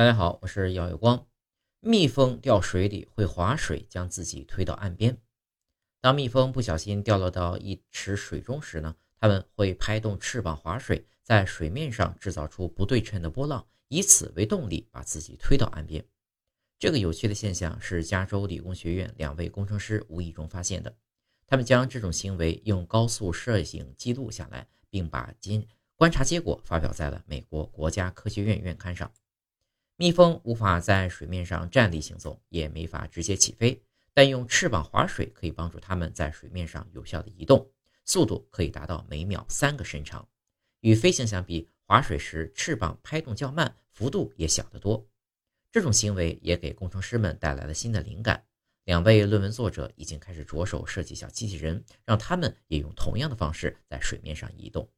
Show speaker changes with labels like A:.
A: 大家好，我是姚有光。蜜蜂掉水里会划水，将自己推到岸边。当蜜蜂不小心掉落到一池水中时呢，它们会拍动翅膀划水，在水面上制造出不对称的波浪，以此为动力把自己推到岸边。这个有趣的现象是加州理工学院两位工程师无意中发现的。他们将这种行为用高速摄影记录下来，并把今观察结果发表在了美国国家科学院院刊上。蜜蜂无法在水面上站立行走，也没法直接起飞，但用翅膀划水可以帮助它们在水面上有效的移动，速度可以达到每秒三个身长。与飞行相比，划水时翅膀拍动较慢，幅度也小得多。这种行为也给工程师们带来了新的灵感。两位论文作者已经开始着手设计小机器人，让他们也用同样的方式在水面上移动。